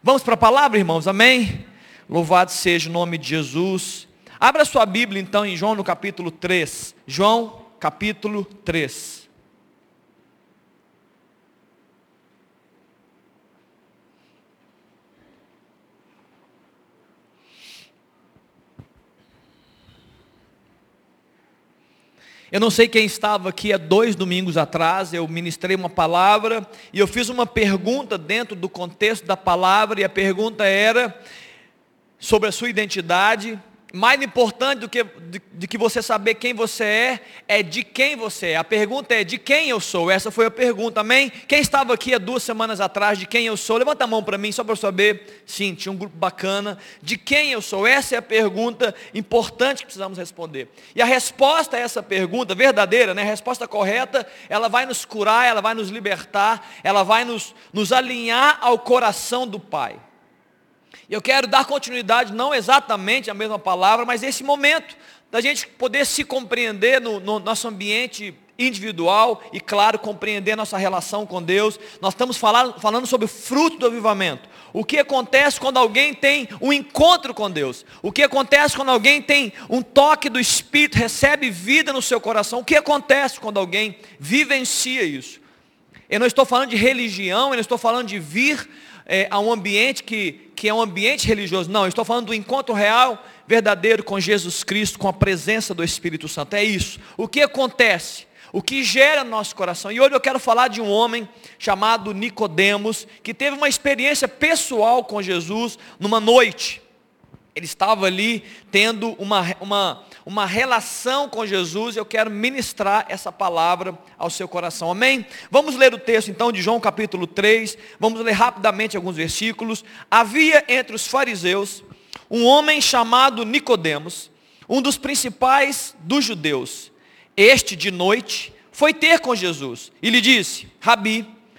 Vamos para a palavra, irmãos, amém? Louvado seja o nome de Jesus. Abra sua Bíblia então em João no capítulo 3. João capítulo 3. Eu não sei quem estava aqui há dois domingos atrás, eu ministrei uma palavra e eu fiz uma pergunta dentro do contexto da palavra, e a pergunta era sobre a sua identidade, mais importante do que de, de, que você saber quem você é, é de quem você é. A pergunta é de quem eu sou. Essa foi a pergunta, amém? Quem estava aqui há duas semanas atrás de quem eu sou? Levanta a mão para mim, só para saber. Sim, tinha um grupo bacana. De quem eu sou? Essa é a pergunta importante que precisamos responder. E a resposta a essa pergunta, verdadeira, né? a resposta correta, ela vai nos curar, ela vai nos libertar, ela vai nos, nos alinhar ao coração do Pai. Eu quero dar continuidade, não exatamente a mesma palavra, mas esse momento da gente poder se compreender no, no nosso ambiente individual e, claro, compreender nossa relação com Deus. Nós estamos falando, falando sobre o fruto do avivamento. O que acontece quando alguém tem um encontro com Deus? O que acontece quando alguém tem um toque do Espírito, recebe vida no seu coração? O que acontece quando alguém vivencia isso? Eu não estou falando de religião, eu não estou falando de vir é, a um ambiente que, que é um ambiente religioso. Não, eu estou falando do encontro real, verdadeiro com Jesus Cristo, com a presença do Espírito Santo. É isso. O que acontece? O que gera no nosso coração. E hoje eu quero falar de um homem chamado Nicodemos, que teve uma experiência pessoal com Jesus numa noite. Ele estava ali tendo uma, uma, uma relação com Jesus eu quero ministrar essa palavra ao seu coração. Amém? Vamos ler o texto então de João capítulo 3. Vamos ler rapidamente alguns versículos. Havia entre os fariseus um homem chamado Nicodemos, um dos principais dos judeus. Este de noite foi ter com Jesus e lhe disse: Rabi,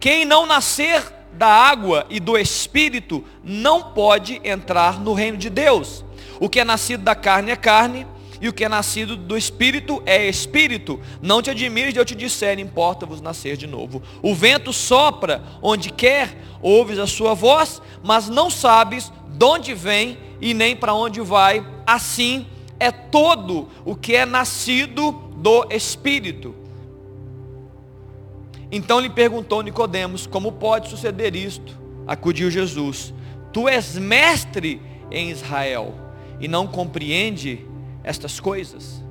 quem não nascer da água e do espírito não pode entrar no reino de Deus. O que é nascido da carne é carne, e o que é nascido do espírito é espírito. Não te admires de eu te disser, importa-vos nascer de novo. O vento sopra onde quer, ouves a sua voz, mas não sabes de onde vem e nem para onde vai. Assim é todo o que é nascido do espírito. Então lhe perguntou Nicodemos, como pode suceder isto? Acudiu Jesus, tu és mestre em Israel e não compreende estas coisas.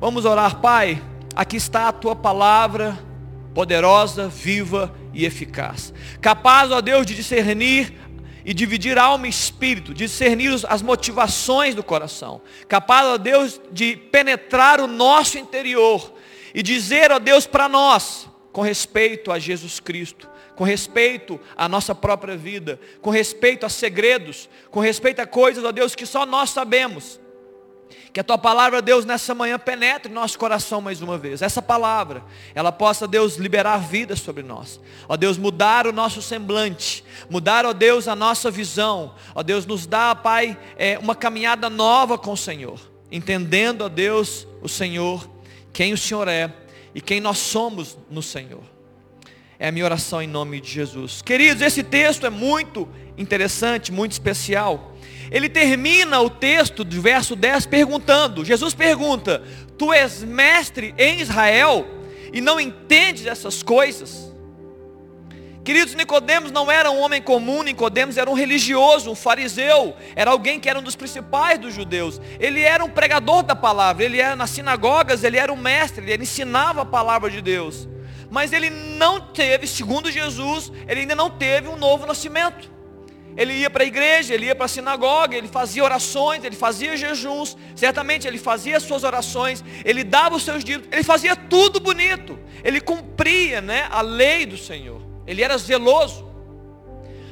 Vamos orar, Pai. Aqui está a tua palavra poderosa, viva e eficaz. Capaz, ó Deus, de discernir e dividir alma e espírito, discernir as motivações do coração. Capaz, ó Deus, de penetrar o nosso interior e dizer, ó Deus, para nós, com respeito a Jesus Cristo, com respeito à nossa própria vida, com respeito a segredos, com respeito a coisas, ó Deus, que só nós sabemos. Que a tua palavra, Deus, nessa manhã penetre nosso coração mais uma vez. Essa palavra, ela possa, Deus, liberar vida sobre nós. Ó Deus, mudar o nosso semblante. Mudar, ó Deus, a nossa visão. Ó Deus, nos dá, Pai, é, uma caminhada nova com o Senhor. Entendendo, ó Deus, o Senhor, quem o Senhor é e quem nós somos no Senhor. É a minha oração em nome de Jesus. Queridos, esse texto é muito interessante, muito especial. Ele termina o texto do verso 10 perguntando, Jesus pergunta, tu és mestre em Israel e não entendes essas coisas? Queridos, Nicodemos não era um homem comum, Nicodemos era um religioso, um fariseu, era alguém que era um dos principais dos judeus. Ele era um pregador da palavra, ele era nas sinagogas, ele era um mestre, ele ensinava a palavra de Deus. Mas ele não teve, segundo Jesus, ele ainda não teve um novo nascimento. Ele ia para a igreja, ele ia para a sinagoga, ele fazia orações, ele fazia jejuns, certamente ele fazia as suas orações, ele dava os seus dízimos, ele fazia tudo bonito, ele cumpria né, a lei do Senhor. Ele era zeloso.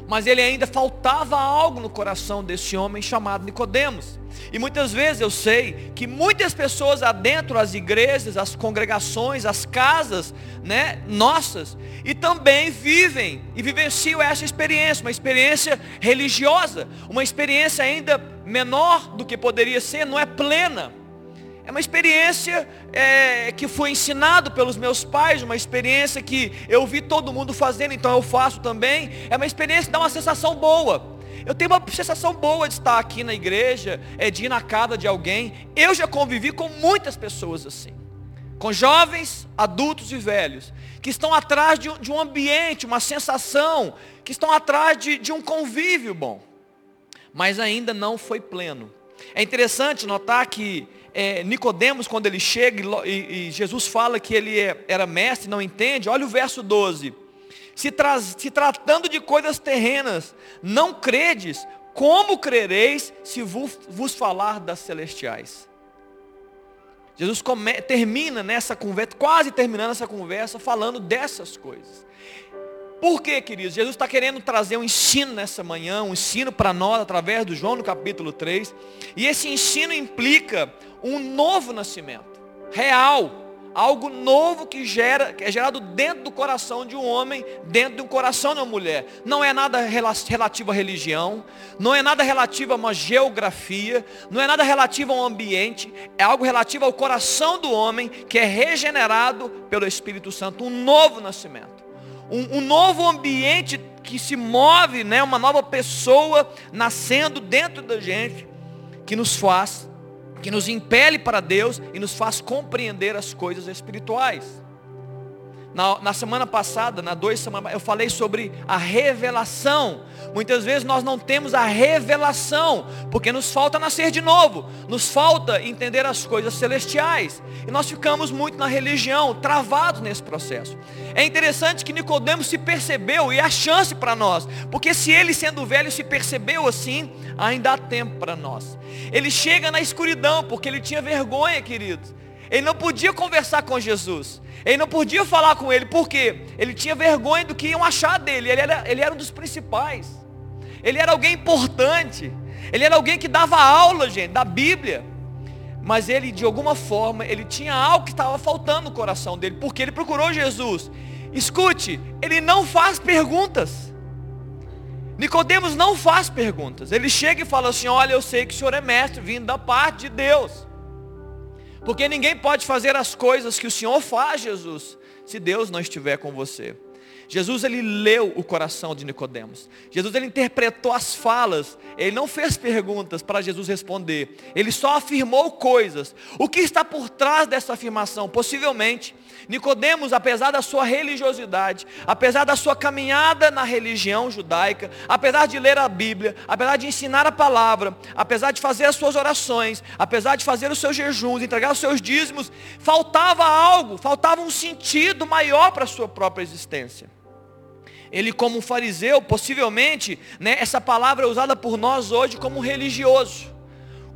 mas ele ainda faltava algo no coração desse homem chamado Nicodemos. E muitas vezes eu sei que muitas pessoas adentro as igrejas, as congregações, as casas, né, nossas, e também vivem e vivenciam essa experiência, uma experiência religiosa, uma experiência ainda menor do que poderia ser, não é plena. É uma experiência é, que foi ensinado pelos meus pais, uma experiência que eu vi todo mundo fazendo, então eu faço também. É uma experiência que dá uma sensação boa. Eu tenho uma sensação boa de estar aqui na igreja, é de ir na casa de alguém. Eu já convivi com muitas pessoas assim. Com jovens, adultos e velhos, que estão atrás de, de um ambiente, uma sensação, que estão atrás de, de um convívio bom. Mas ainda não foi pleno. É interessante notar que é, Nicodemos, quando ele chega e, e, Jesus fala que ele é, era mestre, não entende, olha o verso 12. Se, tra se tratando de coisas terrenas, não credes, como crereis se vos, vos falar das celestiais? Jesus come, termina nessa conversa, quase terminando essa conversa, falando dessas coisas. Por quê, queridos? Jesus está querendo trazer um ensino nessa manhã, um ensino para nós através do João no capítulo 3. E esse ensino implica um novo nascimento, real, algo novo que gera, que é gerado dentro do coração de um homem, dentro de um coração de uma mulher. Não é nada relativo à religião, não é nada relativo a uma geografia, não é nada relativo a um ambiente, é algo relativo ao coração do homem que é regenerado pelo Espírito Santo, um novo nascimento um, um novo ambiente que se move, né, uma nova pessoa nascendo dentro da gente, que nos faz, que nos impele para Deus e nos faz compreender as coisas espirituais. Na, na, semana passada, na dois semanas, eu falei sobre a revelação. Muitas vezes nós não temos a revelação, porque nos falta nascer de novo, nos falta entender as coisas celestiais. E nós ficamos muito na religião, travados nesse processo. É interessante que Nicodemos se percebeu, e a chance para nós, porque se ele sendo velho se percebeu assim, ainda há tempo para nós. Ele chega na escuridão, porque ele tinha vergonha, queridos. Ele não podia conversar com Jesus. Ele não podia falar com ele, porque ele tinha vergonha do que iam achar dele. Ele era, ele era um dos principais. Ele era alguém importante. Ele era alguém que dava aula, gente, da Bíblia. Mas ele, de alguma forma, ele tinha algo que estava faltando no coração dele, porque ele procurou Jesus. Escute, ele não faz perguntas. Nicodemos não faz perguntas. Ele chega e fala assim: Olha, eu sei que o senhor é mestre, vindo da parte de Deus. Porque ninguém pode fazer as coisas que o Senhor faz, Jesus, se Deus não estiver com você. Jesus ele leu o coração de Nicodemos. Jesus ele interpretou as falas. Ele não fez perguntas para Jesus responder. Ele só afirmou coisas. O que está por trás dessa afirmação? Possivelmente Nicodemos, apesar da sua religiosidade, apesar da sua caminhada na religião judaica, apesar de ler a Bíblia, apesar de ensinar a palavra, apesar de fazer as suas orações, apesar de fazer os seus jejuns, entregar os seus dízimos, faltava algo, faltava um sentido maior para a sua própria existência. Ele como fariseu, possivelmente, né, essa palavra é usada por nós hoje como religioso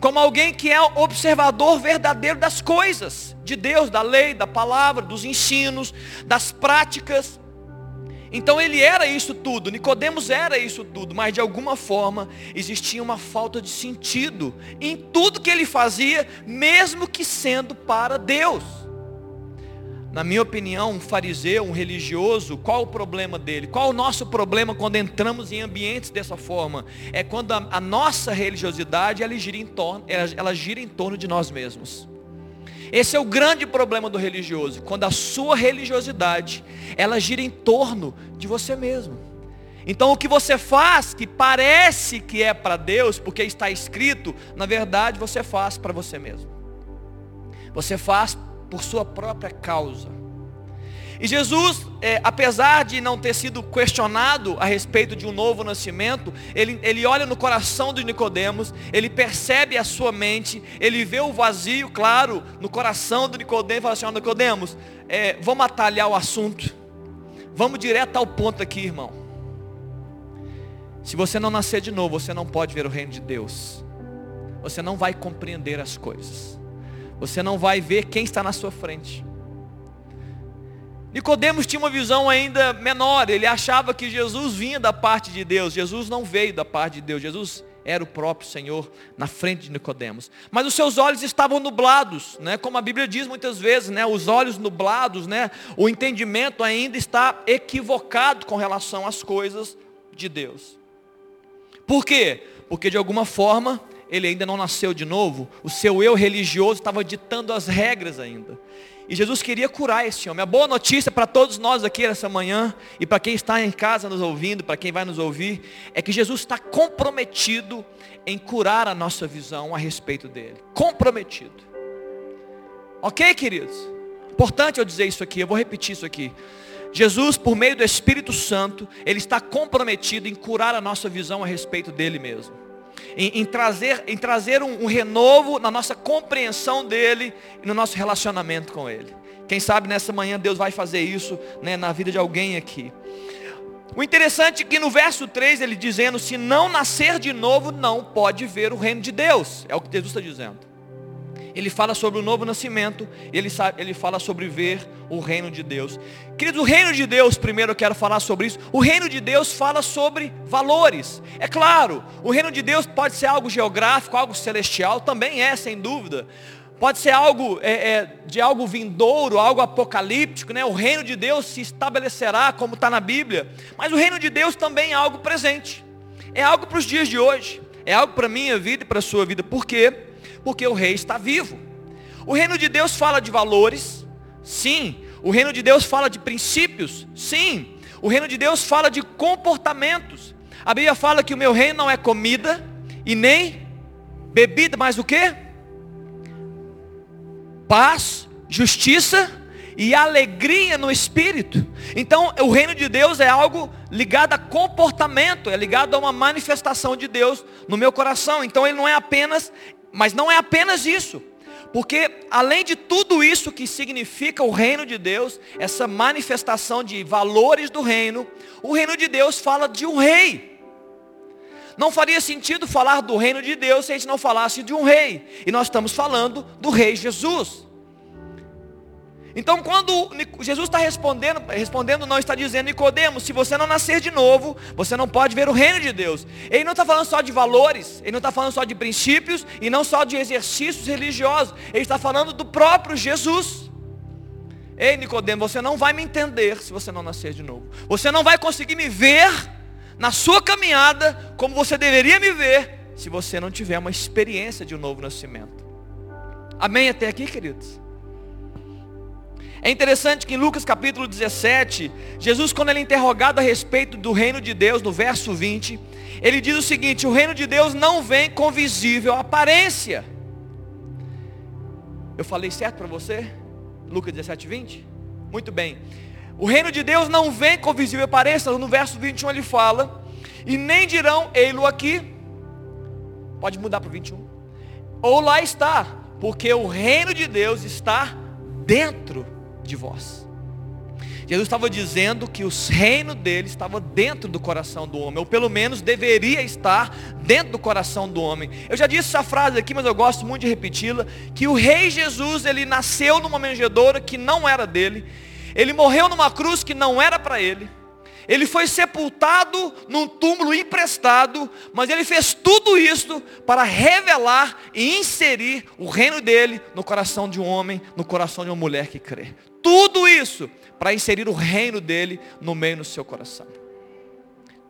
como alguém que é observador verdadeiro das coisas, de Deus, da lei, da palavra, dos ensinos, das práticas. Então ele era isso tudo, Nicodemos era isso tudo, mas de alguma forma existia uma falta de sentido em tudo que ele fazia, mesmo que sendo para Deus. Na minha opinião, um fariseu, um religioso, qual o problema dele? Qual o nosso problema quando entramos em ambientes dessa forma? É quando a, a nossa religiosidade ela gira, em torno, ela, ela gira em torno de nós mesmos. Esse é o grande problema do religioso, quando a sua religiosidade, ela gira em torno de você mesmo. Então o que você faz, que parece que é para Deus, porque está escrito, na verdade você faz para você mesmo. Você faz por sua própria causa. E Jesus, é, apesar de não ter sido questionado a respeito de um novo nascimento, ele, ele olha no coração de Nicodemos, ele percebe a sua mente, ele vê o vazio, claro, no coração de Nicodemos, e fala assim, Nicodemos, é, vamos atalhar o assunto. Vamos direto ao ponto aqui, irmão. Se você não nascer de novo, você não pode ver o reino de Deus. Você não vai compreender as coisas. Você não vai ver quem está na sua frente. Nicodemos tinha uma visão ainda menor, ele achava que Jesus vinha da parte de Deus. Jesus não veio da parte de Deus. Jesus era o próprio Senhor na frente de Nicodemos. Mas os seus olhos estavam nublados, né? Como a Bíblia diz muitas vezes, né? Os olhos nublados, né? O entendimento ainda está equivocado com relação às coisas de Deus. Por quê? Porque de alguma forma ele ainda não nasceu de novo, o seu eu religioso estava ditando as regras ainda. E Jesus queria curar esse homem. A boa notícia para todos nós aqui nessa manhã, e para quem está em casa nos ouvindo, para quem vai nos ouvir, é que Jesus está comprometido em curar a nossa visão a respeito dele. Comprometido. Ok, queridos? Importante eu dizer isso aqui, eu vou repetir isso aqui. Jesus, por meio do Espírito Santo, Ele está comprometido em curar a nossa visão a respeito dele mesmo em, em trazer, em trazer um, um renovo na nossa compreensão dele e no nosso relacionamento com ele. Quem sabe nessa manhã Deus vai fazer isso né, na vida de alguém aqui. O interessante é que no verso 3 ele dizendo, se não nascer de novo, não pode ver o reino de Deus. É o que Jesus está dizendo ele fala sobre o novo nascimento, ele, ele fala sobre ver o reino de Deus. Queridos, o reino de Deus, primeiro eu quero falar sobre isso. O reino de Deus fala sobre valores. É claro, o reino de Deus pode ser algo geográfico, algo celestial, também é, sem dúvida. Pode ser algo é, é, de algo vindouro, algo apocalíptico, né? O reino de Deus se estabelecerá, como está na Bíblia. Mas o reino de Deus também é algo presente. É algo para os dias de hoje. É algo para a minha vida e para a sua vida. Por quê? Porque o rei está vivo. O reino de Deus fala de valores? Sim. O reino de Deus fala de princípios? Sim. O reino de Deus fala de comportamentos. A Bíblia fala que o meu reino não é comida e nem bebida, mas o que? Paz, justiça e alegria no espírito. Então, o reino de Deus é algo ligado a comportamento, é ligado a uma manifestação de Deus no meu coração. Então, ele não é apenas mas não é apenas isso. Porque além de tudo isso que significa o reino de Deus, essa manifestação de valores do reino, o reino de Deus fala de um rei. Não faria sentido falar do reino de Deus se a gente não falasse de um rei. E nós estamos falando do rei Jesus. Então, quando Jesus está respondendo, respondendo não está dizendo, Nicodemos, se você não nascer de novo, você não pode ver o reino de Deus. Ele não está falando só de valores, ele não está falando só de princípios e não só de exercícios religiosos. Ele está falando do próprio Jesus. Ei, Nicodemos, você não vai me entender se você não nascer de novo. Você não vai conseguir me ver na sua caminhada como você deveria me ver se você não tiver uma experiência de um novo nascimento. Amém até aqui, queridos? É interessante que em Lucas capítulo 17, Jesus, quando ele é interrogado a respeito do reino de Deus, no verso 20, ele diz o seguinte: o reino de Deus não vem com visível aparência. Eu falei certo para você? Lucas 17, 20? Muito bem. O reino de Deus não vem com visível aparência, no verso 21 ele fala, e nem dirão, ei-lo aqui. Pode mudar para o 21. Ou lá está, porque o reino de Deus está dentro de vós. Jesus estava dizendo que o reino dele estava dentro do coração do homem, ou pelo menos deveria estar dentro do coração do homem. Eu já disse essa frase aqui, mas eu gosto muito de repeti-la, que o rei Jesus, ele nasceu numa manjedoura que não era dele, ele morreu numa cruz que não era para ele, ele foi sepultado num túmulo emprestado, mas ele fez tudo isso para revelar e inserir o reino dele no coração de um homem, no coração de uma mulher que crê. Tudo isso para inserir o reino dele no meio do seu coração.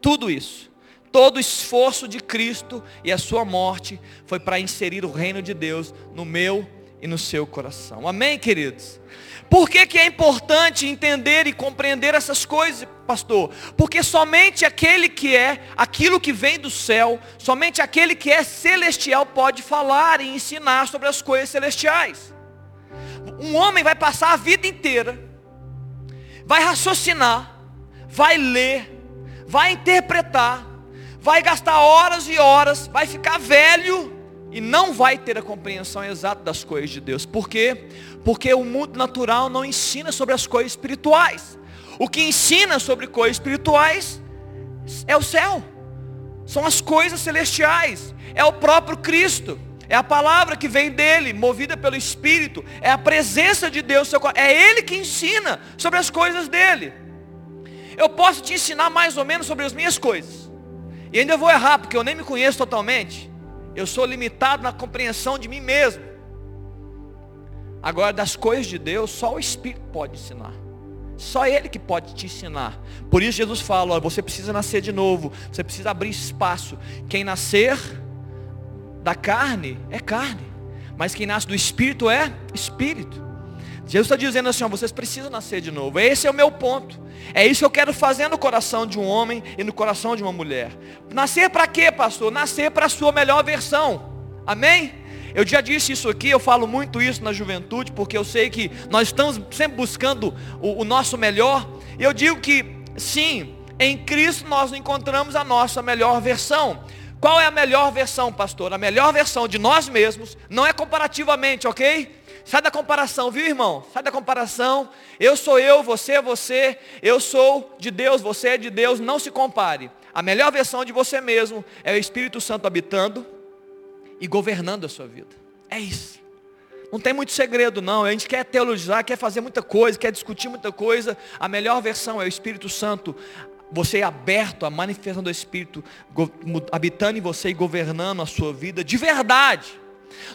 Tudo isso. Todo o esforço de Cristo e a sua morte foi para inserir o reino de Deus no meu e no seu coração. Amém, queridos? Por que, que é importante entender e compreender essas coisas, pastor? Porque somente aquele que é aquilo que vem do céu, somente aquele que é celestial pode falar e ensinar sobre as coisas celestiais. Um homem vai passar a vida inteira, vai raciocinar, vai ler, vai interpretar, vai gastar horas e horas, vai ficar velho e não vai ter a compreensão exata das coisas de Deus. Por quê? Porque o mundo natural não ensina sobre as coisas espirituais. O que ensina sobre coisas espirituais é o céu. São as coisas celestiais. É o próprio Cristo. É a palavra que vem dele, movida pelo Espírito. É a presença de Deus. É Ele que ensina sobre as coisas dele. Eu posso te ensinar mais ou menos sobre as minhas coisas. E ainda vou errar, porque eu nem me conheço totalmente. Eu sou limitado na compreensão de mim mesmo. Agora, das coisas de Deus, só o Espírito pode ensinar. Só Ele que pode te ensinar. Por isso Jesus fala, ó, você precisa nascer de novo. Você precisa abrir espaço. Quem nascer da carne é carne. Mas quem nasce do Espírito é Espírito. Jesus está dizendo assim, ó, vocês precisam nascer de novo. Esse é o meu ponto. É isso que eu quero fazer no coração de um homem e no coração de uma mulher. Nascer para quê, pastor? Nascer para a sua melhor versão. Amém? Eu já disse isso aqui, eu falo muito isso na juventude, porque eu sei que nós estamos sempre buscando o, o nosso melhor. E eu digo que, sim, em Cristo nós encontramos a nossa melhor versão. Qual é a melhor versão, pastor? A melhor versão de nós mesmos, não é comparativamente, ok? Sai da comparação, viu irmão? Sai da comparação. Eu sou eu, você é você. Eu sou de Deus, você é de Deus. Não se compare. A melhor versão de você mesmo é o Espírito Santo habitando e governando a sua vida. É isso. Não tem muito segredo não. A gente quer teologizar, quer fazer muita coisa, quer discutir muita coisa. A melhor versão é o Espírito Santo. Você é aberto à manifestação do Espírito habitando em você e governando a sua vida de verdade.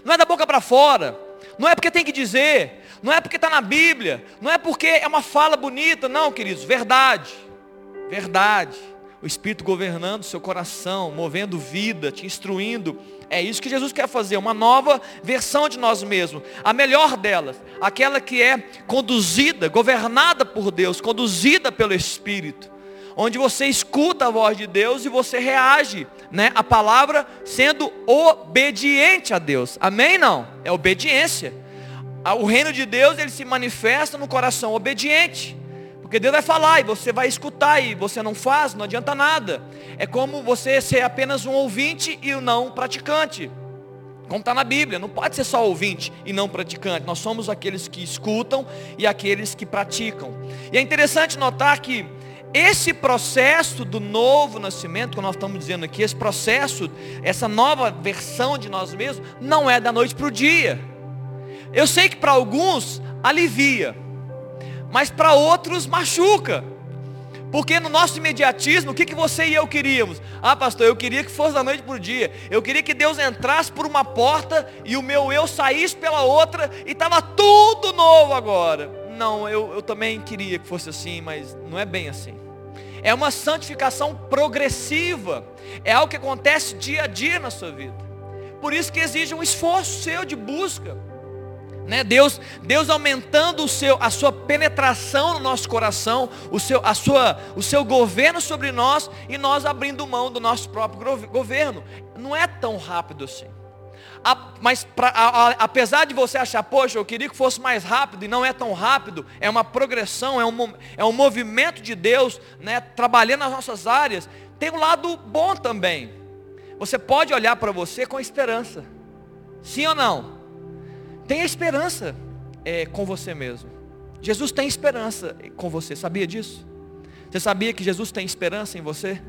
Não é da boca para fora. Não é porque tem que dizer. Não é porque está na Bíblia. Não é porque é uma fala bonita. Não, queridos. Verdade. Verdade o Espírito governando seu coração, movendo vida, te instruindo. É isso que Jesus quer fazer, uma nova versão de nós mesmos, a melhor delas, aquela que é conduzida, governada por Deus, conduzida pelo Espírito, onde você escuta a voz de Deus e você reage, né, a palavra sendo obediente a Deus. Amém não? É obediência. O reino de Deus, ele se manifesta no coração obediente. Porque Deus vai falar e você vai escutar e você não faz, não adianta nada. É como você ser apenas um ouvinte e não praticante. Como está na Bíblia, não pode ser só ouvinte e não praticante. Nós somos aqueles que escutam e aqueles que praticam. E é interessante notar que esse processo do novo nascimento, que nós estamos dizendo aqui, esse processo, essa nova versão de nós mesmos, não é da noite para o dia. Eu sei que para alguns alivia mas para outros machuca. Porque no nosso imediatismo, o que, que você e eu queríamos? Ah, pastor, eu queria que fosse da noite para o dia. Eu queria que Deus entrasse por uma porta e o meu eu saísse pela outra e estava tudo novo agora. Não, eu, eu também queria que fosse assim, mas não é bem assim. É uma santificação progressiva. É algo que acontece dia a dia na sua vida. Por isso que exige um esforço seu de busca. Né? Deus, Deus aumentando o seu, a sua penetração no nosso coração, o seu, a sua, o seu governo sobre nós e nós abrindo mão do nosso próprio governo. Não é tão rápido assim. A, mas pra, a, a, apesar de você achar, poxa, eu queria que fosse mais rápido e não é tão rápido, é uma progressão, é um, é um movimento de Deus, né, trabalhando nas nossas áreas, tem um lado bom também. Você pode olhar para você com esperança. Sim ou não? Tenha esperança é, com você mesmo. Jesus tem esperança com você, sabia disso? Você sabia que Jesus tem esperança em você?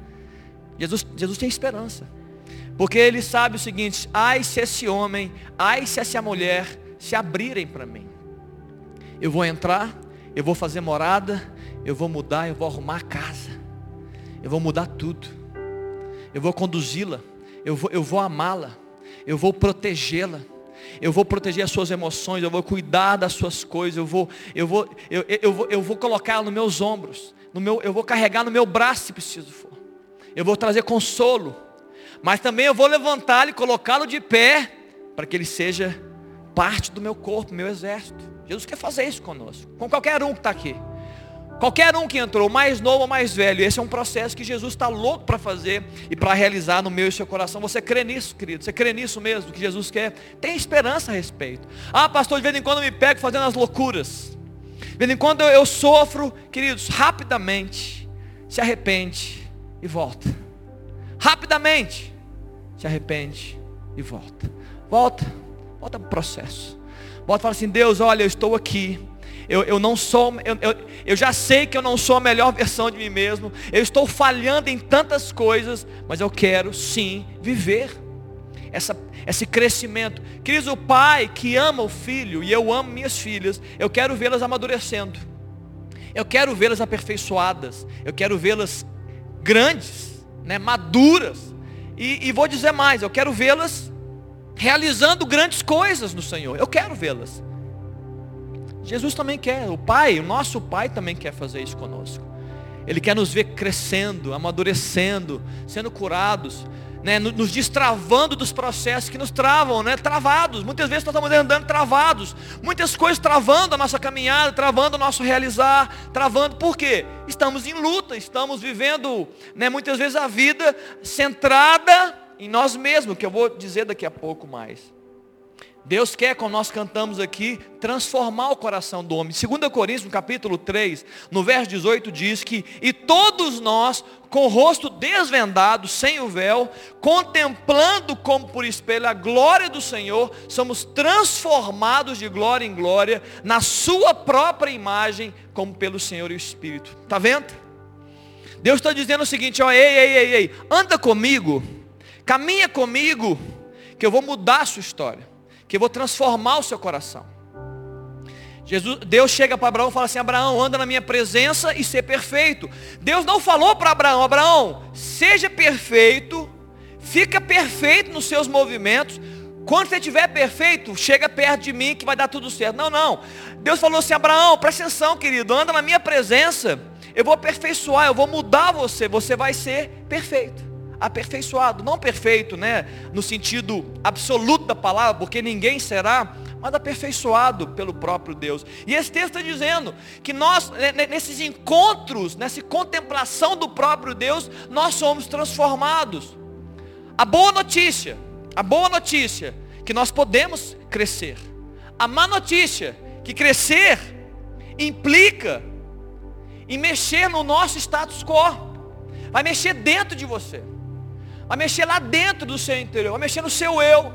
Jesus, Jesus tem esperança. Porque ele sabe o seguinte, ai se esse homem, ai se essa mulher se abrirem para mim. Eu vou entrar, eu vou fazer morada, eu vou mudar, eu vou arrumar a casa. Eu vou mudar tudo. Eu vou conduzi-la, eu vou, eu vou amá-la, eu vou protegê-la eu vou proteger as suas emoções, eu vou cuidar das suas coisas, eu vou, eu vou, eu, eu, vou, eu vou colocar nos meus ombros, no meu, eu vou carregar no meu braço se preciso for. Eu vou trazer consolo, mas também eu vou levantá-lo e colocá-lo de pé, para que ele seja parte do meu corpo, meu exército. Jesus quer fazer isso conosco, com qualquer um que está aqui. Qualquer um que entrou, mais novo ou mais velho, esse é um processo que Jesus está louco para fazer e para realizar no meu e seu coração. Você crê nisso, querido? Você crê nisso mesmo, que Jesus quer? Tem esperança a respeito. Ah, pastor, de vez em quando eu me pego fazendo as loucuras. De vez em quando eu, eu sofro, queridos, rapidamente se arrepende e volta. Rapidamente se arrepende e volta. Volta, volta para o processo. Volta e fala assim, Deus, olha, eu estou aqui eu, eu não sou, eu, eu, eu já sei que eu não sou a melhor versão de mim mesmo. Eu estou falhando em tantas coisas, mas eu quero sim viver. essa, esse crescimento. Queridos, o pai que ama o filho, e eu amo minhas filhas, eu quero vê-las amadurecendo. Eu quero vê-las aperfeiçoadas. Eu quero vê-las grandes, né, maduras. E, e vou dizer mais, eu quero vê-las realizando grandes coisas no Senhor. Eu quero vê-las. Jesus também quer, o Pai, o nosso Pai também quer fazer isso conosco. Ele quer nos ver crescendo, amadurecendo, sendo curados, né, nos destravando dos processos que nos travam, né, travados. Muitas vezes nós estamos andando travados, muitas coisas travando a nossa caminhada, travando o nosso realizar, travando. Por quê? Estamos em luta, estamos vivendo, né, muitas vezes a vida centrada em nós mesmos, que eu vou dizer daqui a pouco mais. Deus quer, como nós cantamos aqui, transformar o coração do homem. 2 Coríntios, no capítulo 3, no verso 18, diz que, e todos nós, com o rosto desvendado, sem o véu, contemplando como por espelho a glória do Senhor, somos transformados de glória em glória, na sua própria imagem, como pelo Senhor e o Espírito. Está vendo? Deus está dizendo o seguinte, ó, ei, ei, ei, ei, anda comigo, caminha comigo, que eu vou mudar a sua história que eu vou transformar o seu coração. Jesus, Deus chega para Abraão e fala assim: Abraão, anda na minha presença e ser perfeito. Deus não falou para Abraão: Abraão, seja perfeito, fica perfeito nos seus movimentos. Quando você estiver perfeito, chega perto de mim que vai dar tudo certo. Não, não. Deus falou assim: Abraão, presta atenção, querido, anda na minha presença. Eu vou aperfeiçoar, eu vou mudar você. Você vai ser perfeito aperfeiçoado, não perfeito, né, no sentido absoluto da palavra, porque ninguém será, mas aperfeiçoado pelo próprio Deus. E esse texto está dizendo que nós, nesses encontros, nessa contemplação do próprio Deus, nós somos transformados. A boa notícia, a boa notícia, que nós podemos crescer. A má notícia, que crescer implica em mexer no nosso status quo. Vai mexer dentro de você a mexer lá dentro do seu interior, a mexer no seu eu.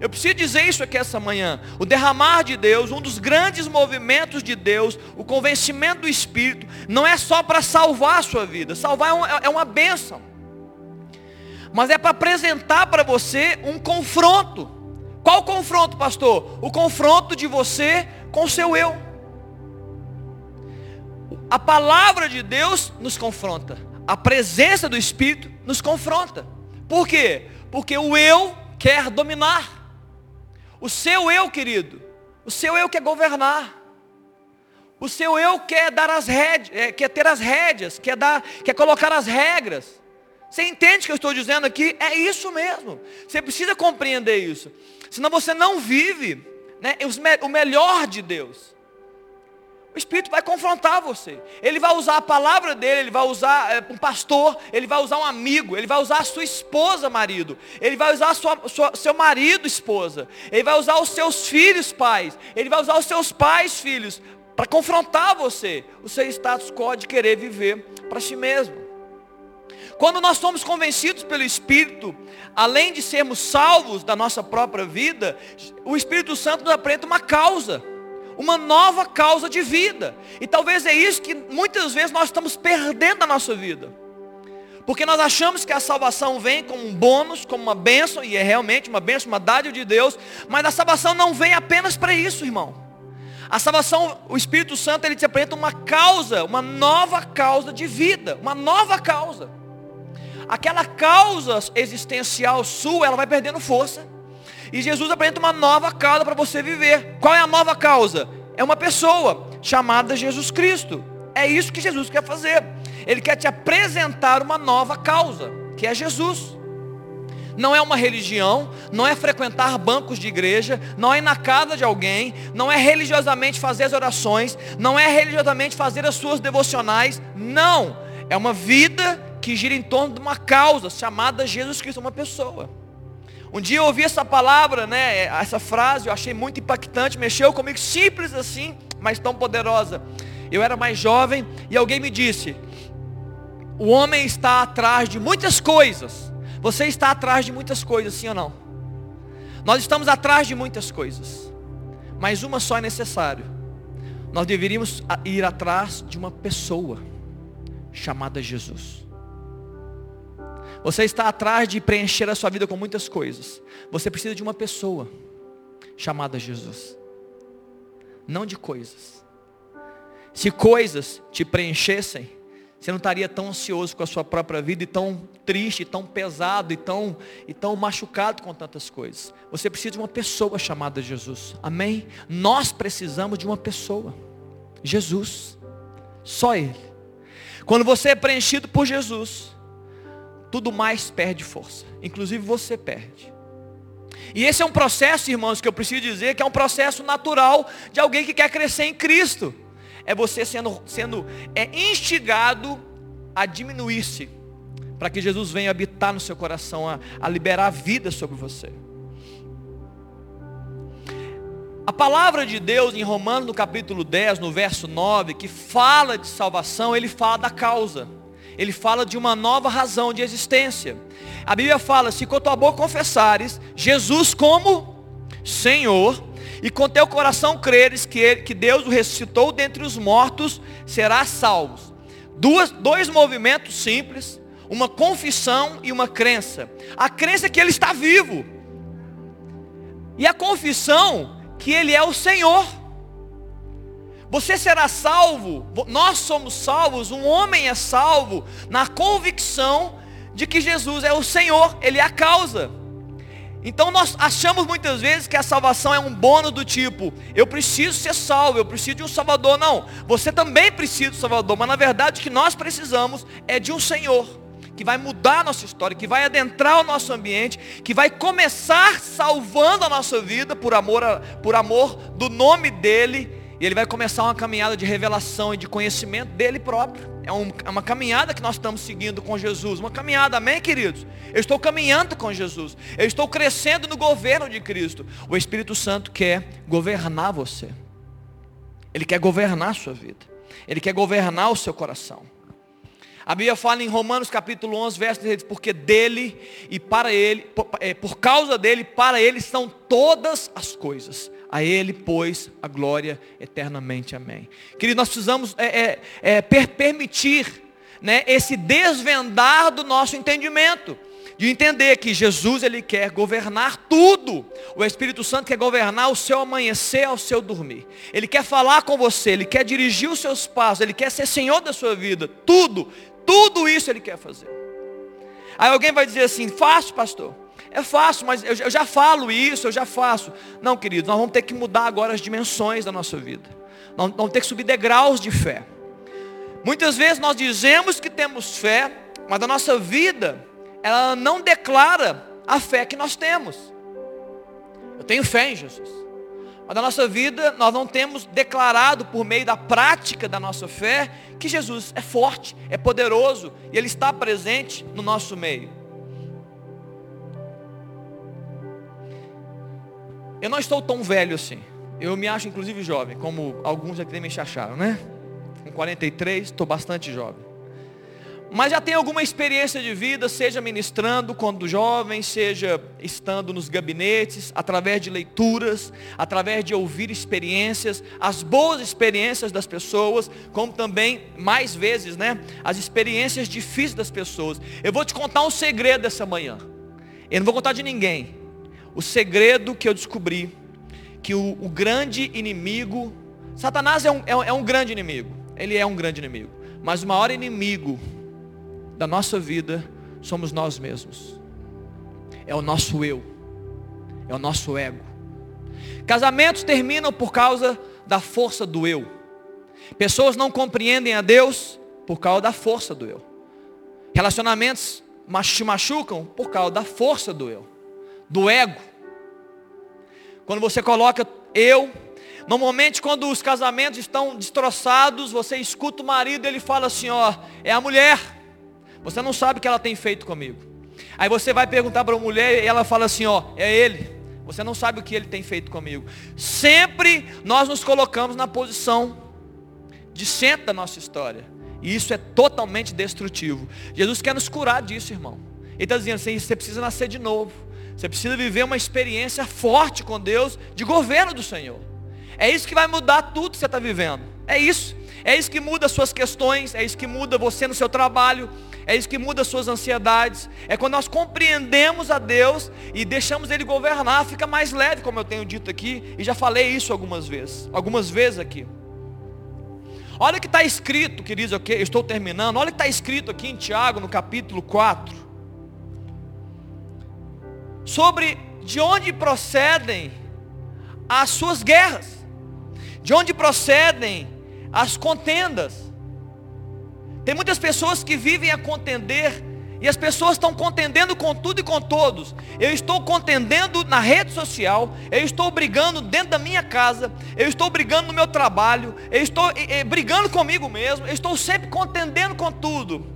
Eu preciso dizer isso aqui essa manhã. O derramar de Deus, um dos grandes movimentos de Deus, o convencimento do Espírito, não é só para salvar a sua vida. Salvar é, um, é uma bênção. Mas é para apresentar para você um confronto. Qual confronto, pastor? O confronto de você com o seu eu. A palavra de Deus nos confronta. A presença do Espírito nos confronta. Por quê? Porque o eu quer dominar. O seu eu, querido, o seu eu quer governar. O seu eu quer dar as rédeas, é, quer ter as rédeas, quer dar, quer colocar as regras. Você entende o que eu estou dizendo aqui? É isso mesmo. Você precisa compreender isso. Senão você não vive né, o melhor de Deus. O Espírito vai confrontar você. Ele vai usar a palavra dele, ele vai usar é, um pastor, ele vai usar um amigo, ele vai usar a sua esposa, marido, ele vai usar sua, sua, seu marido, esposa, ele vai usar os seus filhos, pais, ele vai usar os seus pais, filhos, para confrontar você, o seu status quo de querer viver para si mesmo. Quando nós somos convencidos pelo Espírito, além de sermos salvos da nossa própria vida, o Espírito Santo nos apresenta uma causa uma nova causa de vida. E talvez é isso que muitas vezes nós estamos perdendo na nossa vida. Porque nós achamos que a salvação vem como um bônus, como uma bênção, e é realmente uma bênção, uma dádiva de Deus, mas a salvação não vem apenas para isso, irmão. A salvação, o Espírito Santo, ele te apresenta uma causa, uma nova causa de vida, uma nova causa. Aquela causa existencial sua, ela vai perdendo força. E Jesus apresenta uma nova causa para você viver. Qual é a nova causa? É uma pessoa chamada Jesus Cristo. É isso que Jesus quer fazer. Ele quer te apresentar uma nova causa, que é Jesus. Não é uma religião, não é frequentar bancos de igreja, não é ir na casa de alguém, não é religiosamente fazer as orações, não é religiosamente fazer as suas devocionais, não. É uma vida que gira em torno de uma causa chamada Jesus Cristo, uma pessoa. Um dia eu ouvi essa palavra, né, essa frase, eu achei muito impactante, mexeu comigo, simples assim, mas tão poderosa. Eu era mais jovem e alguém me disse: O homem está atrás de muitas coisas. Você está atrás de muitas coisas, sim ou não? Nós estamos atrás de muitas coisas, mas uma só é necessário. Nós deveríamos ir atrás de uma pessoa chamada Jesus. Você está atrás de preencher a sua vida com muitas coisas. Você precisa de uma pessoa chamada Jesus. Não de coisas. Se coisas te preenchessem, você não estaria tão ansioso com a sua própria vida e tão triste, tão pesado e tão, e tão machucado com tantas coisas. Você precisa de uma pessoa chamada Jesus. Amém? Nós precisamos de uma pessoa. Jesus. Só Ele. Quando você é preenchido por Jesus, tudo mais perde força. Inclusive você perde. E esse é um processo, irmãos, que eu preciso dizer que é um processo natural de alguém que quer crescer em Cristo é você sendo, sendo é, instigado a diminuir-se, para que Jesus venha habitar no seu coração, a, a liberar vida sobre você. A palavra de Deus em Romanos no capítulo 10, no verso 9, que fala de salvação, ele fala da causa. Ele fala de uma nova razão de existência. A Bíblia fala, se com tua boca confessares Jesus como Senhor, e com teu coração creres que, ele, que Deus o ressuscitou dentre os mortos, serás salvo. Duas, dois movimentos simples, uma confissão e uma crença. A crença é que Ele está vivo. E a confissão que Ele é o Senhor. Você será salvo, nós somos salvos, um homem é salvo na convicção de que Jesus é o Senhor, Ele é a causa. Então nós achamos muitas vezes que a salvação é um bônus do tipo, eu preciso ser salvo, eu preciso de um Salvador. Não, você também precisa de um Salvador, mas na verdade o que nós precisamos é de um Senhor, que vai mudar a nossa história, que vai adentrar o nosso ambiente, que vai começar salvando a nossa vida por amor, por amor do nome dEle, e Ele vai começar uma caminhada de revelação e de conhecimento dEle próprio. É, um, é uma caminhada que nós estamos seguindo com Jesus. Uma caminhada, amém, queridos? Eu estou caminhando com Jesus. Eu estou crescendo no governo de Cristo. O Espírito Santo quer governar você. Ele quer governar a sua vida. Ele quer governar o seu coração. A Bíblia fala em Romanos capítulo 11, verso 13, porque dele e para ele, por, é, por causa dele, para ele são todas as coisas. A Ele, pois, a glória eternamente. Amém. Querido, nós precisamos é, é, é, per permitir né, esse desvendar do nosso entendimento. De entender que Jesus ele quer governar tudo. O Espírito Santo quer governar o seu amanhecer ao seu dormir. Ele quer falar com você, ele quer dirigir os seus passos, ele quer ser Senhor da sua vida. Tudo, tudo isso ele quer fazer. Aí alguém vai dizer assim: fácil, pastor. É fácil, mas eu, já falo isso, eu já faço. Não, querido, nós vamos ter que mudar agora as dimensões da nossa vida. Nós vamos ter que subir degraus de fé. Muitas vezes nós dizemos que temos fé, mas a nossa vida, ela não declara a fé que nós temos. Eu tenho fé em Jesus. Mas na nossa vida, nós não temos declarado por meio da prática da nossa fé que Jesus é forte, é poderoso e Ele está presente no nosso meio. Eu não estou tão velho assim. Eu me acho inclusive jovem, como alguns aqui me acharam, né? Com 43, estou bastante jovem. Mas já tenho alguma experiência de vida, seja ministrando quando jovem, seja estando nos gabinetes, através de leituras, através de ouvir experiências, as boas experiências das pessoas, como também, mais vezes, né, as experiências difíceis das pessoas. Eu vou te contar um segredo dessa manhã. Eu não vou contar de ninguém. O segredo que eu descobri, que o, o grande inimigo, Satanás é um, é, é um grande inimigo, ele é um grande inimigo, mas o maior inimigo da nossa vida somos nós mesmos. É o nosso eu. É o nosso ego. Casamentos terminam por causa da força do eu. Pessoas não compreendem a Deus por causa da força do eu. Relacionamentos te machucam por causa da força do eu do ego. Quando você coloca eu, normalmente quando os casamentos estão destroçados, você escuta o marido, ele fala assim, ó, é a mulher. Você não sabe o que ela tem feito comigo. Aí você vai perguntar para a mulher e ela fala assim, ó, é ele. Você não sabe o que ele tem feito comigo. Sempre nós nos colocamos na posição de centro da nossa história. E isso é totalmente destrutivo. Jesus quer nos curar disso, irmão. Ele está dizendo assim, você precisa nascer de novo. Você precisa viver uma experiência forte com Deus, de governo do Senhor. É isso que vai mudar tudo que você está vivendo. É isso. É isso que muda as suas questões, é isso que muda você no seu trabalho, é isso que muda as suas ansiedades. É quando nós compreendemos a Deus e deixamos Ele governar, fica mais leve, como eu tenho dito aqui, e já falei isso algumas vezes, algumas vezes aqui. Olha o que está escrito, queridos, eu estou terminando. Olha o que está escrito aqui em Tiago, no capítulo 4. Sobre de onde procedem as suas guerras, de onde procedem as contendas. Tem muitas pessoas que vivem a contender e as pessoas estão contendendo com tudo e com todos. Eu estou contendendo na rede social, eu estou brigando dentro da minha casa, eu estou brigando no meu trabalho, eu estou brigando comigo mesmo, eu estou sempre contendendo com tudo.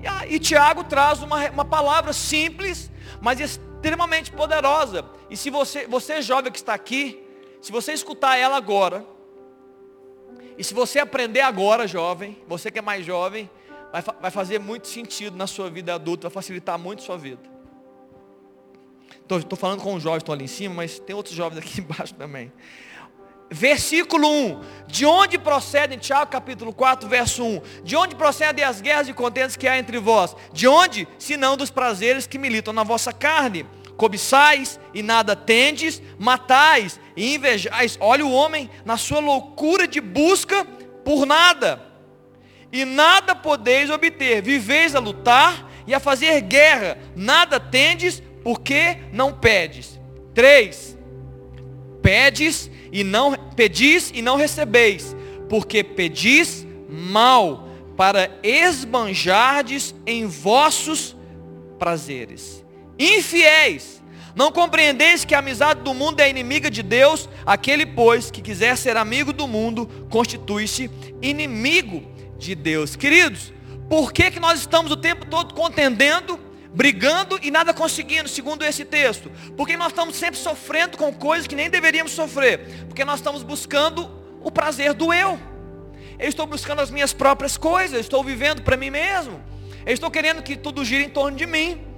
E, e Tiago traz uma, uma palavra simples, mas extremamente poderosa. E se você, você jovem que está aqui, se você escutar ela agora, e se você aprender agora, jovem, você que é mais jovem, vai, vai fazer muito sentido na sua vida adulta, vai facilitar muito a sua vida. Estou falando com os jovens estão ali em cima, mas tem outros jovens aqui embaixo também. Versículo 1. De onde procedem, Tiago capítulo 4, verso 1. De onde procedem as guerras e contendas que há entre vós? De onde? Senão dos prazeres que militam na vossa carne. Cobiçais e nada tendes, matais e invejais. Olha o homem na sua loucura de busca por nada e nada podeis obter. Viveis a lutar e a fazer guerra, nada tendes, porque não pedes. 3. Pedes e não pedis e não recebeis, porque pedis mal para esbanjardes em vossos prazeres. Infiéis, não compreendeis que a amizade do mundo é inimiga de Deus? Aquele, pois, que quiser ser amigo do mundo, constitui-se inimigo de Deus. Queridos, por que, que nós estamos o tempo todo contendendo, brigando e nada conseguindo, segundo esse texto? Porque nós estamos sempre sofrendo com coisas que nem deveríamos sofrer. Porque nós estamos buscando o prazer do eu. Eu estou buscando as minhas próprias coisas, estou vivendo para mim mesmo. Eu estou querendo que tudo gire em torno de mim.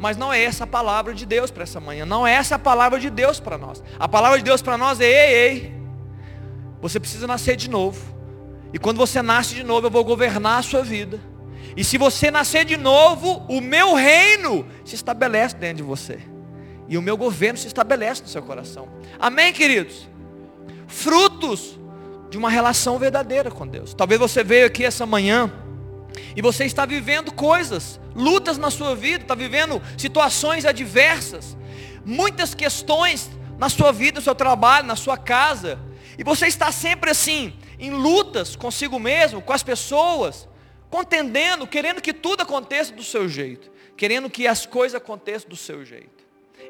Mas não é essa a palavra de Deus para essa manhã. Não é essa a palavra de Deus para nós. A palavra de Deus para nós é ei, ei. Você precisa nascer de novo. E quando você nasce de novo, eu vou governar a sua vida. E se você nascer de novo, o meu reino se estabelece dentro de você. E o meu governo se estabelece no seu coração. Amém, queridos? Frutos de uma relação verdadeira com Deus. Talvez você veio aqui essa manhã e você está vivendo coisas, lutas na sua vida, está vivendo situações adversas, muitas questões na sua vida, no seu trabalho, na sua casa. E você está sempre assim, em lutas consigo mesmo, com as pessoas, contendendo, querendo que tudo aconteça do seu jeito, querendo que as coisas aconteçam do seu jeito.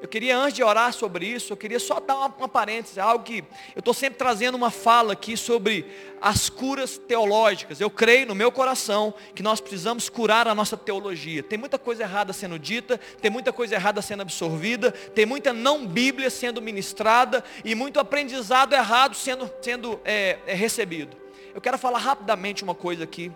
Eu queria, antes de orar sobre isso, eu queria só dar uma, uma parêntese, algo que eu estou sempre trazendo uma fala aqui sobre as curas teológicas. Eu creio no meu coração que nós precisamos curar a nossa teologia. Tem muita coisa errada sendo dita, tem muita coisa errada sendo absorvida, tem muita não Bíblia sendo ministrada e muito aprendizado errado sendo, sendo é, é, recebido. Eu quero falar rapidamente uma coisa aqui.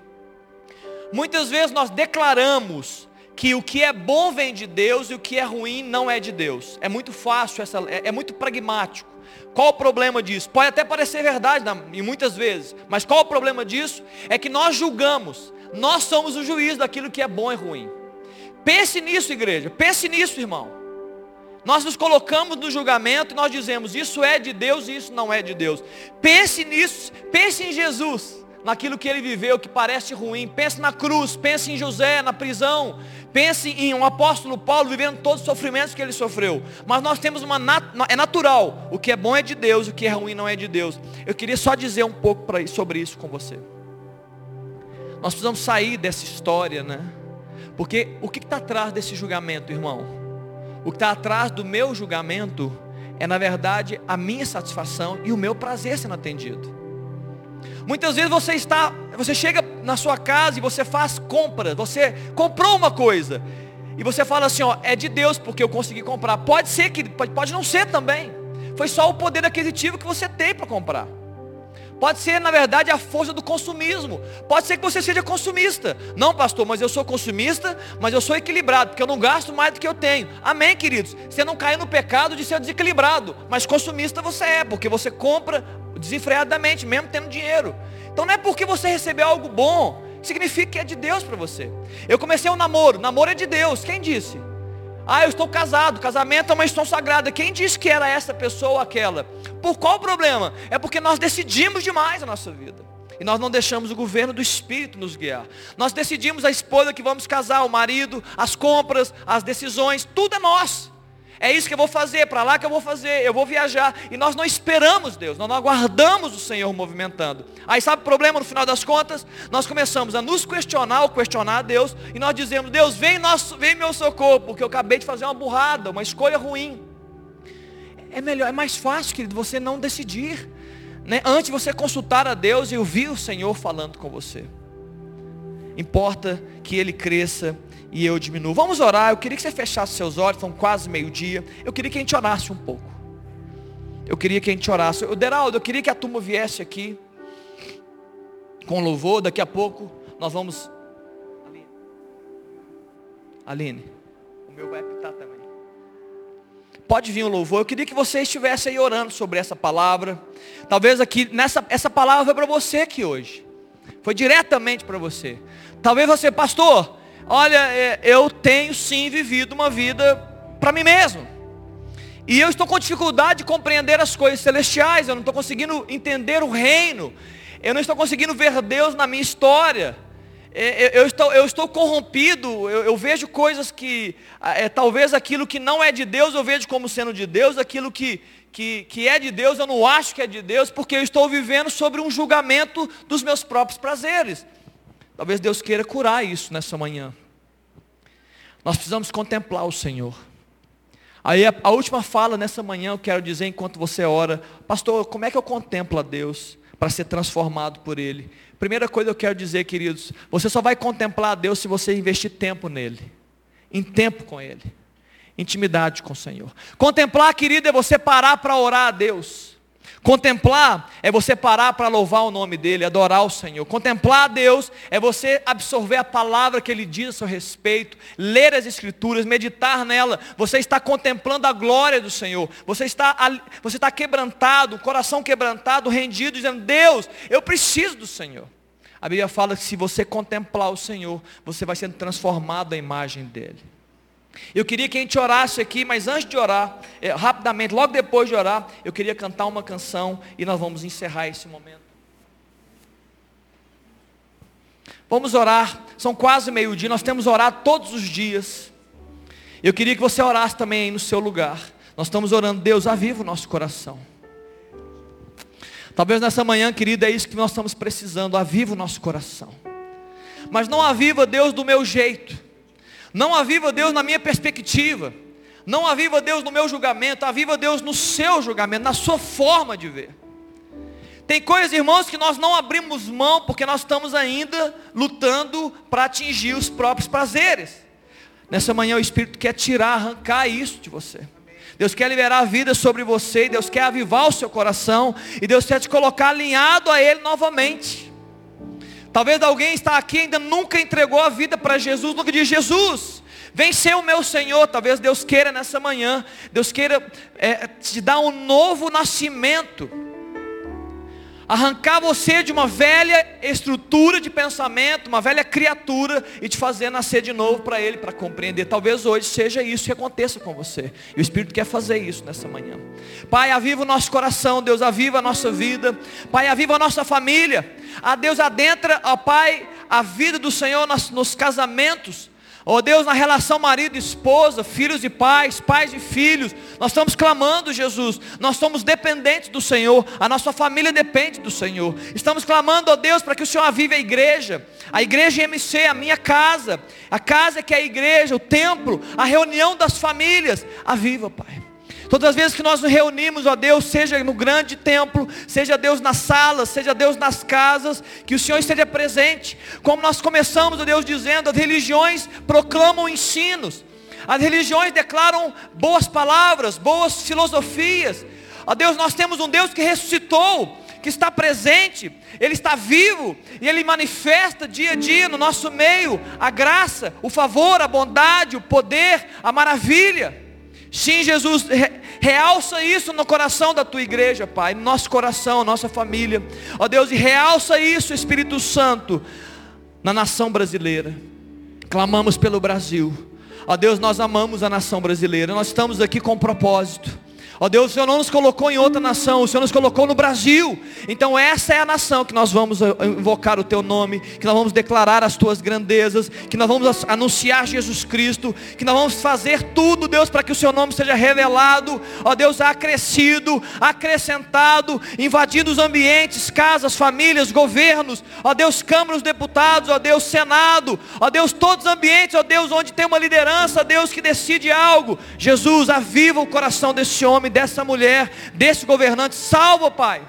Muitas vezes nós declaramos que o que é bom vem de Deus e o que é ruim não é de Deus. É muito fácil, essa, é, é muito pragmático. Qual o problema disso? Pode até parecer verdade e muitas vezes, mas qual o problema disso? É que nós julgamos, nós somos o juiz daquilo que é bom e ruim. Pense nisso, igreja, pense nisso, irmão. Nós nos colocamos no julgamento e nós dizemos, isso é de Deus e isso não é de Deus. Pense nisso, pense em Jesus naquilo que ele viveu que parece ruim. Pense na cruz, pense em José na prisão, pense em um apóstolo Paulo vivendo todos os sofrimentos que ele sofreu. Mas nós temos uma é natural. O que é bom é de Deus, o que é ruim não é de Deus. Eu queria só dizer um pouco pra, sobre isso com você. Nós precisamos sair dessa história, né? Porque o que está atrás desse julgamento, irmão? O que está atrás do meu julgamento é, na verdade, a minha satisfação e o meu prazer sendo atendido. Muitas vezes você está, você chega na sua casa e você faz compras, você comprou uma coisa e você fala assim, ó, é de Deus porque eu consegui comprar. Pode ser que pode, pode não ser também. Foi só o poder aquisitivo que você tem para comprar. Pode ser, na verdade, a força do consumismo. Pode ser que você seja consumista. Não, pastor, mas eu sou consumista, mas eu sou equilibrado, porque eu não gasto mais do que eu tenho. Amém, queridos? Você não cai no pecado de ser desequilibrado, mas consumista você é, porque você compra desenfreadamente, mesmo tendo dinheiro. Então não é porque você recebeu algo bom, significa que é de Deus para você. Eu comecei um namoro, namoro é de Deus, quem disse? Ah, eu estou casado, casamento é uma instituição sagrada. Quem disse que era essa pessoa ou aquela? Por qual problema? É porque nós decidimos demais a nossa vida. E nós não deixamos o governo do Espírito nos guiar. Nós decidimos a esposa que vamos casar, o marido, as compras, as decisões, tudo é nosso. É isso que eu vou fazer, para lá que eu vou fazer, eu vou viajar. E nós não esperamos Deus, nós não aguardamos o Senhor movimentando. Aí sabe o problema no final das contas? Nós começamos a nos questionar questionar a Deus, e nós dizemos, Deus, vem, nosso, vem meu socorro, porque eu acabei de fazer uma burrada, uma escolha ruim. É melhor, é mais fácil, querido, você não decidir. Né? Antes você consultar a Deus e ouvir o Senhor falando com você. Importa que Ele cresça e eu diminuo. Vamos orar. Eu queria que você fechasse seus olhos, são quase meio-dia. Eu queria que a gente orasse um pouco. Eu queria que a gente orasse. O Deraldo, eu queria que a turma viesse aqui com louvor. Daqui a pouco nós vamos. Aline, o meu vai apitar também. Pode vir o louvor. Eu queria que você estivesse aí orando sobre essa palavra. Talvez aqui, nessa, essa palavra foi para você aqui hoje. Foi diretamente para você. Talvez você, pastor, olha, é, eu tenho sim vivido uma vida para mim mesmo. E eu estou com dificuldade de compreender as coisas celestiais. Eu não estou conseguindo entender o reino. Eu não estou conseguindo ver Deus na minha história. É, eu estou, eu estou corrompido, eu, eu vejo coisas que, é, talvez aquilo que não é de Deus eu vejo como sendo de Deus, aquilo que, que, que é de Deus eu não acho que é de Deus, porque eu estou vivendo sobre um julgamento dos meus próprios prazeres. Talvez Deus queira curar isso nessa manhã. Nós precisamos contemplar o Senhor. Aí a, a última fala nessa manhã eu quero dizer enquanto você ora, pastor, como é que eu contemplo a Deus para ser transformado por Ele? Primeira coisa eu quero dizer, queridos, você só vai contemplar a Deus se você investir tempo nele, em tempo com Ele, intimidade com o Senhor. Contemplar, querido, é você parar para orar a Deus. Contemplar é você parar para louvar o nome dEle, adorar o Senhor. Contemplar a Deus é você absorver a palavra que Ele diz a seu respeito, ler as Escrituras, meditar nela. Você está contemplando a glória do Senhor. Você está, você está quebrantado, coração quebrantado, rendido, dizendo: Deus, eu preciso do Senhor. A Bíblia fala que se você contemplar o Senhor, você vai sendo transformado à imagem dEle. Eu queria que a gente orasse aqui, mas antes de orar, é, rapidamente, logo depois de orar, eu queria cantar uma canção e nós vamos encerrar esse momento. Vamos orar, são quase meio-dia, nós temos orado todos os dias. Eu queria que você orasse também aí no seu lugar. Nós estamos orando, Deus, aviva o nosso coração. Talvez nessa manhã, querida, é isso que nós estamos precisando, aviva o nosso coração. Mas não aviva Deus do meu jeito. Não aviva Deus na minha perspectiva. Não aviva Deus no meu julgamento, aviva Deus no seu julgamento, na sua forma de ver. Tem coisas, irmãos, que nós não abrimos mão porque nós estamos ainda lutando para atingir os próprios prazeres. Nessa manhã o Espírito quer tirar, arrancar isso de você. Deus quer liberar a vida sobre você, Deus quer avivar o seu coração, e Deus quer te colocar alinhado a Ele novamente. Talvez alguém está aqui ainda nunca entregou a vida para Jesus, nunca diz Jesus. Vem ser o meu Senhor, talvez Deus queira nessa manhã, Deus queira é, te dar um novo nascimento arrancar você de uma velha estrutura de pensamento, uma velha criatura e te fazer nascer de novo para Ele, para compreender. Talvez hoje seja isso que aconteça com você. E o Espírito quer fazer isso nessa manhã. Pai, aviva o nosso coração, Deus, aviva a nossa vida. Pai, aviva a nossa família. A ah, Deus adentra, ó Pai, a vida do Senhor nos, nos casamentos. Ó oh Deus, na relação marido e esposa, filhos e pais, pais e filhos, nós estamos clamando, Jesus. Nós somos dependentes do Senhor, a nossa família depende do Senhor. Estamos clamando, ó oh Deus, para que o Senhor avive a igreja, a igreja MC, a minha casa, a casa que é a igreja, o templo, a reunião das famílias. Aviva, Pai. Todas as vezes que nós nos reunimos, ó Deus, seja no grande templo, seja Deus nas salas, seja Deus nas casas, que o Senhor esteja presente. Como nós começamos, ó Deus, dizendo, as religiões proclamam ensinos, as religiões declaram boas palavras, boas filosofias. Ó Deus, nós temos um Deus que ressuscitou, que está presente, Ele está vivo e Ele manifesta dia a dia no nosso meio a graça, o favor, a bondade, o poder, a maravilha. Sim, Jesus, re, realça isso no coração da tua igreja, Pai, no nosso coração, nossa família. Ó Deus, e realça isso, Espírito Santo, na nação brasileira. Clamamos pelo Brasil. Ó Deus, nós amamos a nação brasileira. Nós estamos aqui com um propósito. Ó Deus, o Senhor não nos colocou em outra nação, o Senhor nos colocou no Brasil. Então essa é a nação que nós vamos eh, invocar o teu nome, que nós vamos declarar as tuas grandezas, que nós vamos anunciar Jesus Cristo, que nós vamos fazer tudo, Deus, para que o seu nome seja revelado, ó Deus, acrescido, acrescentado, invadindo os ambientes, casas, famílias, governos, ó Deus, câmaras, deputados, ó Deus, Senado, ó Deus, todos os ambientes, ó Deus, onde tem uma liderança, Deus, que decide algo. Jesus, aviva o coração desse homem dessa mulher, desse governante. Salva, Pai.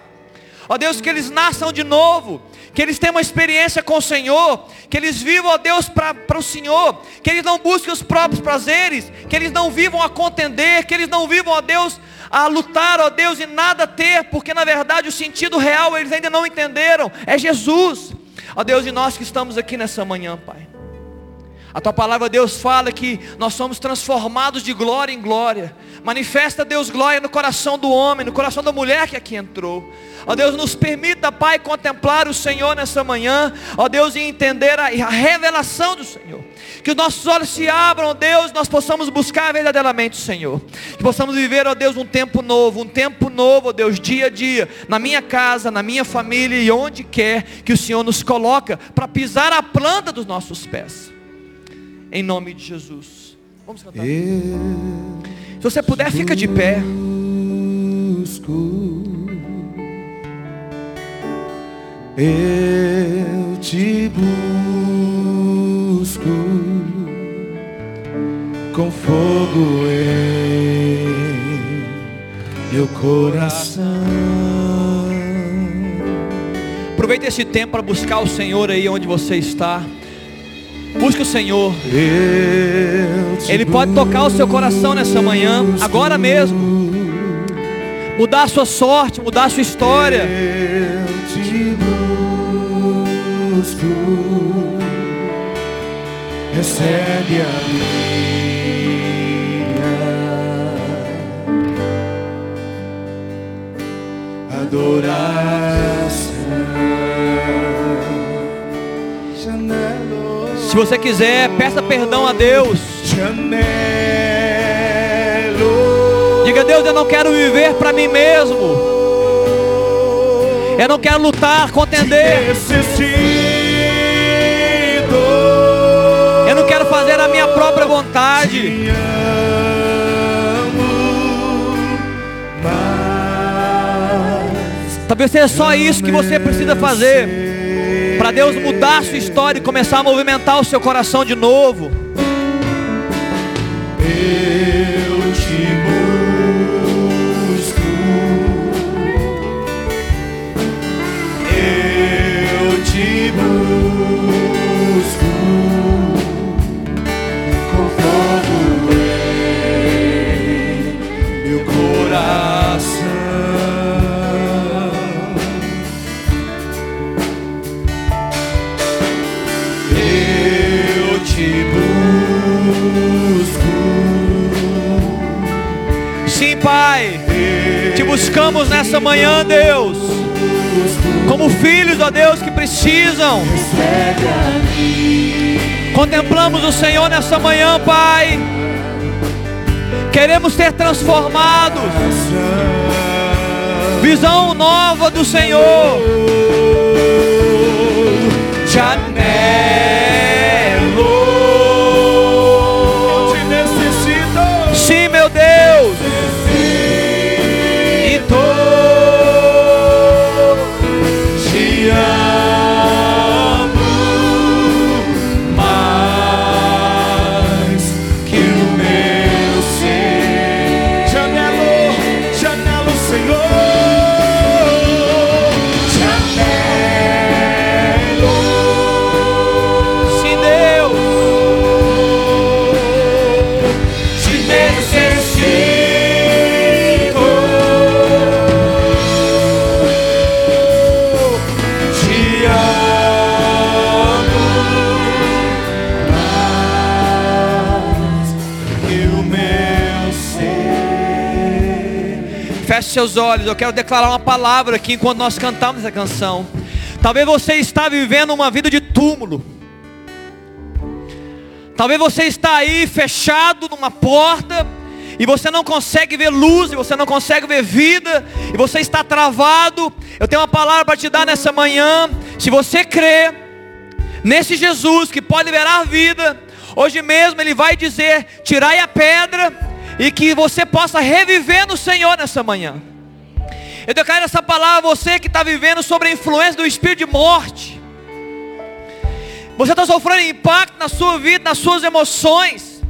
Ó Deus, que eles nasçam de novo, que eles tenham uma experiência com o Senhor, que eles vivam, ó Deus, para o Senhor, que eles não busquem os próprios prazeres, que eles não vivam a contender, que eles não vivam, ó Deus, a lutar, ó Deus, e nada ter, porque na verdade o sentido real eles ainda não entenderam, é Jesus. Ó Deus, e nós que estamos aqui nessa manhã, Pai. A tua palavra, Deus, fala que nós somos transformados de glória em glória. Manifesta, Deus, glória no coração do homem, no coração da mulher que aqui entrou. Ó Deus, nos permita, Pai, contemplar o Senhor nessa manhã. Ó Deus, e entender a, a revelação do Senhor. Que os nossos olhos se abram, Deus, nós possamos buscar verdadeiramente o Senhor. Que possamos viver, ó Deus, um tempo novo, um tempo novo, ó Deus, dia a dia, na minha casa, na minha família e onde quer que o Senhor nos coloca para pisar a planta dos nossos pés em nome de Jesus. Vamos cantar. Se você puder, fica de pé. Eu te busco com fogo em meu coração. Aproveite esse tempo para buscar o Senhor aí onde você está. Busque o Senhor. Ele pode tocar o seu coração nessa manhã, agora mesmo. Mudar a sua sorte, mudar a sua história. Eu te busco. Recebe a minha adoração. Se você quiser, peça perdão a Deus. Diga, Deus, eu não quero viver para mim mesmo. Eu não quero lutar, contender. Eu não quero fazer a minha própria vontade. Talvez seja só isso que você precisa fazer para Deus mudar a sua história e começar a movimentar o seu coração de novo. Buscamos nessa manhã, Deus. Como filhos, ó Deus, que precisam. Contemplamos o Senhor nessa manhã, Pai. Queremos ser transformados. Visão nova do Senhor. Janelo. Seus olhos. Eu quero declarar uma palavra aqui enquanto nós cantamos essa canção. Talvez você está vivendo uma vida de túmulo. Talvez você está aí fechado numa porta e você não consegue ver luz, e você não consegue ver vida, e você está travado. Eu tenho uma palavra para te dar nessa manhã. Se você crê nesse Jesus que pode liberar vida, hoje mesmo ele vai dizer: tirai a pedra e que você possa reviver no Senhor nessa manhã. Eu declaro essa palavra a você que está vivendo sobre a influência do espírito de morte. Você está sofrendo impacto na sua vida, nas suas emoções.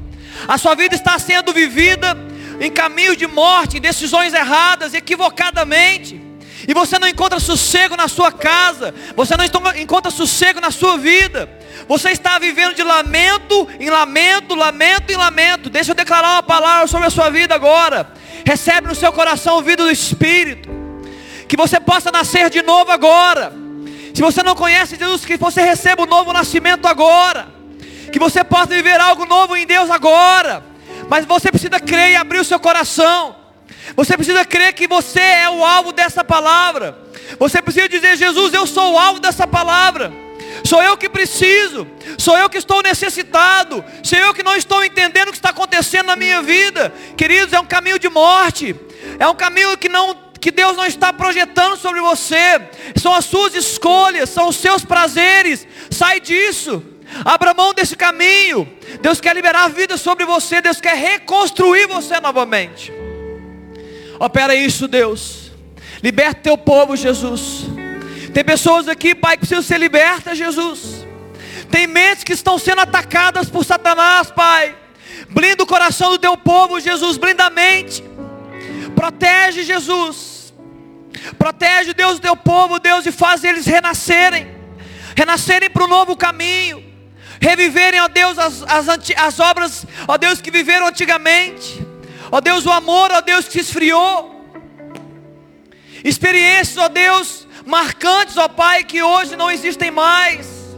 A sua vida está sendo vivida em caminhos de morte, em decisões erradas, equivocadamente. E você não encontra sossego na sua casa, você não encontra sossego na sua vida. Você está vivendo de lamento em lamento, lamento em lamento. Deixa eu declarar uma palavra sobre a sua vida agora. Recebe no seu coração o vida do Espírito. Que você possa nascer de novo agora. Se você não conhece Jesus, que você receba o novo nascimento agora. Que você possa viver algo novo em Deus agora. Mas você precisa crer e abrir o seu coração. Você precisa crer que você é o alvo dessa palavra. Você precisa dizer: Jesus, eu sou o alvo dessa palavra. Sou eu que preciso, sou eu que estou necessitado, sou eu que não estou entendendo o que está acontecendo na minha vida. Queridos, é um caminho de morte, é um caminho que não que Deus não está projetando sobre você. São as suas escolhas, são os seus prazeres. Sai disso. Abra mão desse caminho. Deus quer liberar a vida sobre você. Deus quer reconstruir você novamente. Opera isso, Deus. Liberta teu povo, Jesus. Tem pessoas aqui, Pai, que precisam ser libertas, Jesus. Tem mentes que estão sendo atacadas por Satanás, Pai. Blinda o coração do teu povo, Jesus. Blinda a mente. Protege, Jesus. Protege, Deus, o teu povo, Deus, e faz eles renascerem. Renascerem para o novo caminho reviverem, ó Deus, as, as, as obras, ó Deus, que viveram antigamente, ó Deus, o amor, ó Deus, que se esfriou, experiências, ó Deus, marcantes, ó Pai, que hoje não existem mais,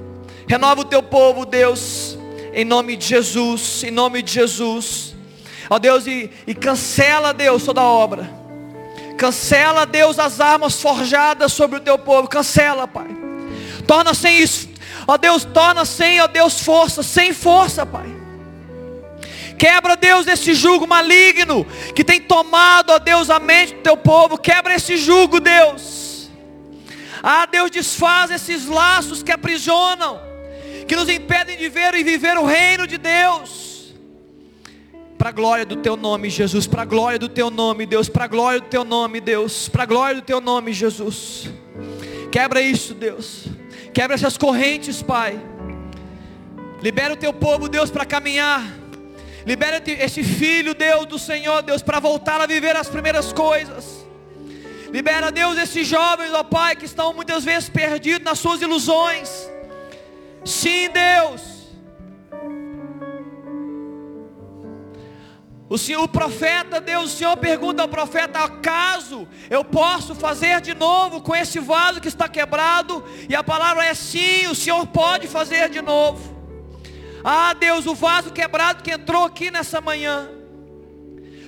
renova o teu povo, Deus, em nome de Jesus, em nome de Jesus, ó Deus, e, e cancela, Deus, toda obra, cancela, Deus, as armas forjadas sobre o teu povo, cancela, Pai, torna sem isso Ó Deus, torna sem, ó Deus, força, sem força, Pai. Quebra, Deus, esse jugo maligno que tem tomado, ó Deus, a mente do teu povo. Quebra esse jugo, Deus. Ah, Deus, desfaz esses laços que aprisionam, que nos impedem de ver e viver o reino de Deus. Para a glória do teu nome, Jesus. Para a glória do teu nome, Deus. Para a glória do teu nome, Deus. Para a glória do teu nome, Jesus. Quebra isso, Deus. Quebra essas correntes, Pai. Libera o teu povo, Deus, para caminhar. Libera esse filho, Deus, do Senhor, Deus, para voltar a viver as primeiras coisas. Libera, Deus, esses jovens, ó Pai, que estão muitas vezes perdidos nas suas ilusões. Sim, Deus. O Senhor, o profeta, Deus, o Senhor pergunta ao profeta: acaso eu posso fazer de novo com esse vaso que está quebrado? E a palavra é sim, o Senhor pode fazer de novo. Ah, Deus, o vaso quebrado que entrou aqui nessa manhã,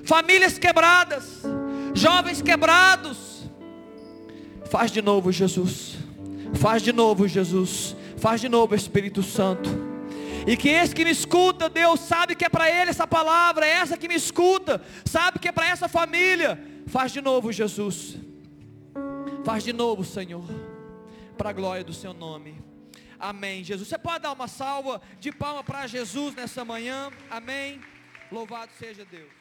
famílias quebradas, jovens quebrados, faz de novo, Jesus, faz de novo, Jesus, faz de novo, Espírito Santo. E que esse que me escuta, Deus, sabe que é para ele essa palavra, é essa que me escuta, sabe que é para essa família. Faz de novo, Jesus. Faz de novo, Senhor, para a glória do seu nome. Amém, Jesus. Você pode dar uma salva de palma para Jesus nessa manhã? Amém. Louvado seja Deus.